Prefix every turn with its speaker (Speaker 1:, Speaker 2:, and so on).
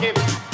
Speaker 1: give.